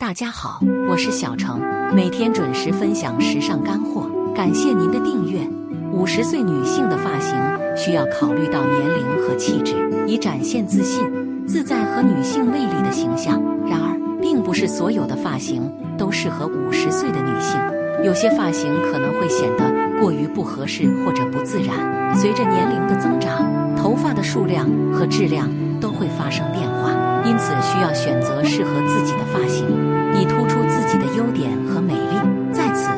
大家好，我是小程，每天准时分享时尚干货，感谢您的订阅。五十岁女性的发型需要考虑到年龄和气质，以展现自信、自在和女性魅力的形象。然而，并不是所有的发型都适合五十岁的女性，有些发型可能会显得过于不合适或者不自然。随着年龄的增长，头发的数量和质量都会发生变化，因此需要选择适合自己的发型。以突出自己的优点和美丽。在此，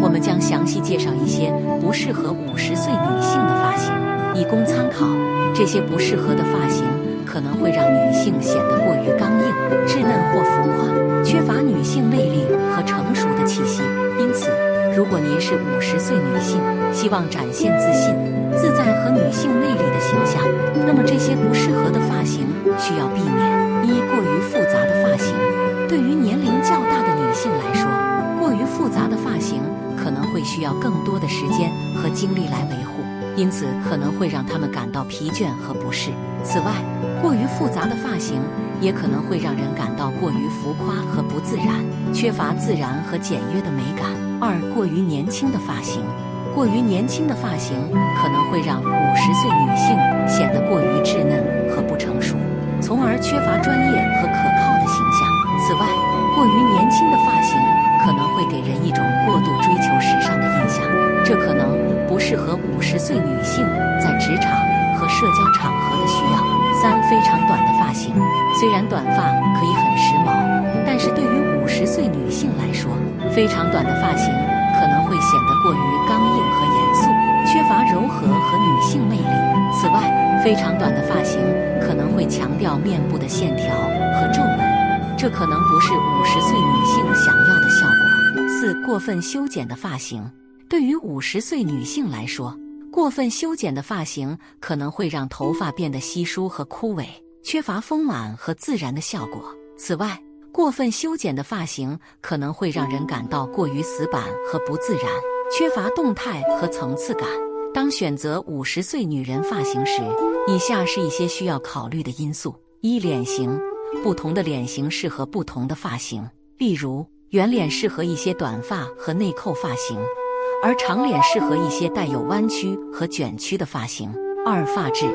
我们将详细介绍一些不适合五十岁女性的发型，以供参考。这些不适合的发型可能会让女性显得过于刚硬、稚嫩或浮夸，缺乏女性魅力和成熟的气息。因此，如果您是五十岁女性，希望展现自信、自在和女性魅力的形象，那么这些不适合的发型需要避免：一、过于复杂的发型。对于需要更多的时间和精力来维护，因此可能会让他们感到疲倦和不适。此外，过于复杂的发型也可能会让人感到过于浮夸和不自然，缺乏自然和简约的美感。二、过于年轻的发型，过于年轻的发型可能会让五十岁女性显得过于稚嫩和不成熟，从而缺乏专业和可靠的形象。此外，过于年轻的发型可能会给人一种适合五十岁女性在职场和社交场合的需要。三、非常短的发型，虽然短发可以很时髦，但是对于五十岁女性来说，非常短的发型可能会显得过于刚硬和严肃，缺乏柔和和女性魅力。此外，非常短的发型可能会强调面部的线条和皱纹。这可能不是五十岁女性想要的效果。四、过分修剪的发型，对于五十岁女性来说，过分修剪的发型可能会让头发变得稀疏和枯萎，缺乏丰满和自然的效果。此外，过分修剪的发型可能会让人感到过于死板和不自然，缺乏动态和层次感。当选择五十岁女人发型时，以下是一些需要考虑的因素：一、脸型。不同的脸型适合不同的发型，例如圆脸适合一些短发和内扣发型，而长脸适合一些带有弯曲和卷曲的发型。二、发质，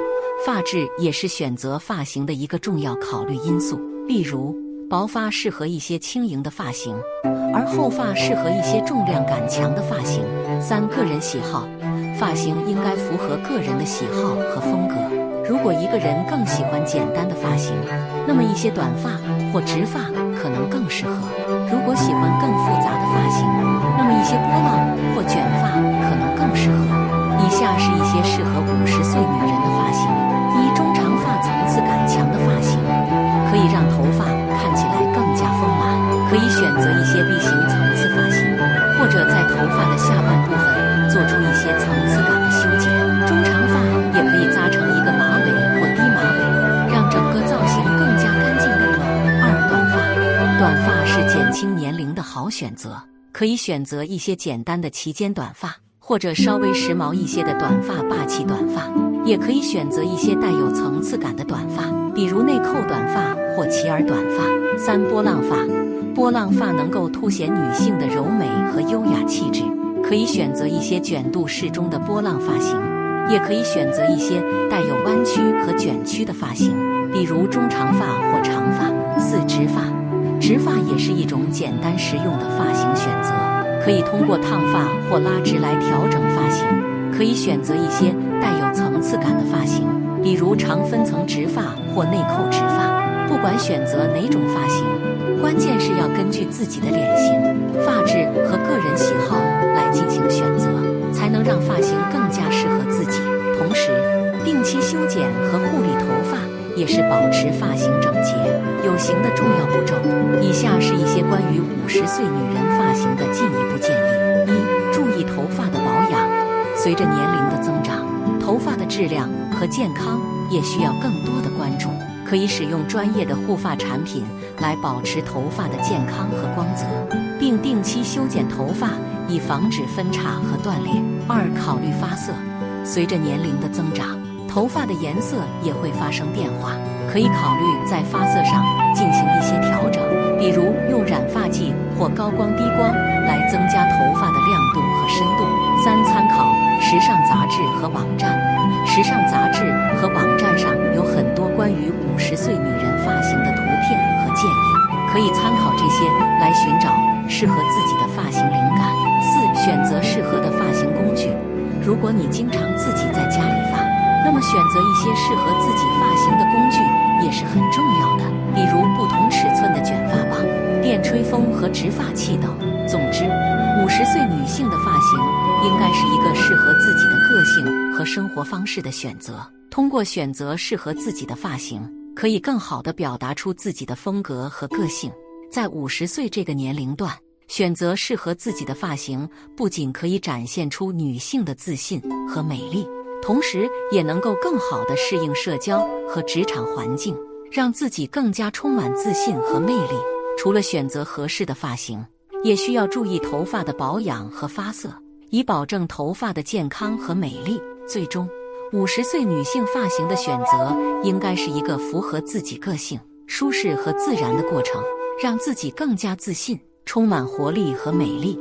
发质也是选择发型的一个重要考虑因素。例如，薄发适合一些轻盈的发型，而厚发适合一些重量感强的发型。三、个人喜好，发型应该符合个人的喜好和风格。如果一个人更喜欢简单的发型，那么一些短发或直发可能更适合；如果喜欢更复杂的发型，那么一些波浪或卷发可能更适合。以下是一些适合五十岁女人的发型：一、中长发层次感强的发型，可以让头发看起来更加丰满，可以选择一些 V 型层次发型，或者在头发的下半部分做出一些层次感轻年龄的好选择，可以选择一些简单的齐肩短发，或者稍微时髦一些的短发霸气短发，也可以选择一些带有层次感的短发，比如内扣短发或齐耳短发。三波浪发，波浪发能够凸显女性的柔美和优雅气质，可以选择一些卷度适中的波浪发型，也可以选择一些带有弯曲和卷曲的发型，比如中长发或长发。四直发。直发也是一种简单实用的发型选择，可以通过烫发或拉直来调整发型。可以选择一些带有层次感的发型，比如长分层直发或内扣直发。不管选择哪种发型，关键是要根据自己的脸型、发质和个人喜好来进行选择，才能让发型更加适合自己。同时，定期修剪和护理头发。也是保持发型整有型的重要步骤。以下是一些关于五十岁女人发型的进一步建议：一、注意头发的保养。随着年龄的增长，头发的质量和健康也需要更多的关注。可以使用专业的护发产品来保持头发的健康和光泽，并定期修剪头发，以防止分叉和断裂。二、考虑发色。随着年龄的增长。头发的颜色也会发生变化，可以考虑在发色上进行一些调整，比如用染发剂或高光低光来增加头发的亮度和深度。三、参考时尚杂志和网站。时尚杂志和网站上有很多关于五十岁女人发型的图片和建议，可以参考这些来寻找适合自己的发型灵感。四、选择适合的发型工具。如果你经常自己在，那么选择一些适合自己发型的工具也是很重要的，比如不同尺寸的卷发棒、电吹风和直发器等。总之，五十岁女性的发型应该是一个适合自己的个性和生活方式的选择。通过选择适合自己的发型，可以更好地表达出自己的风格和个性。在五十岁这个年龄段，选择适合自己的发型，不仅可以展现出女性的自信和美丽，同时也能够更好地适应社交和职场环境，让自己更加充满自信和魅力。除了选择合适的发型，也需要注意头发的保养和发色，以保证头发的健康和美丽。最终，五十岁女性发型的选择应该是一个符合自己个性、舒适和自然的过程，让自己更加自信、充满活力和美丽。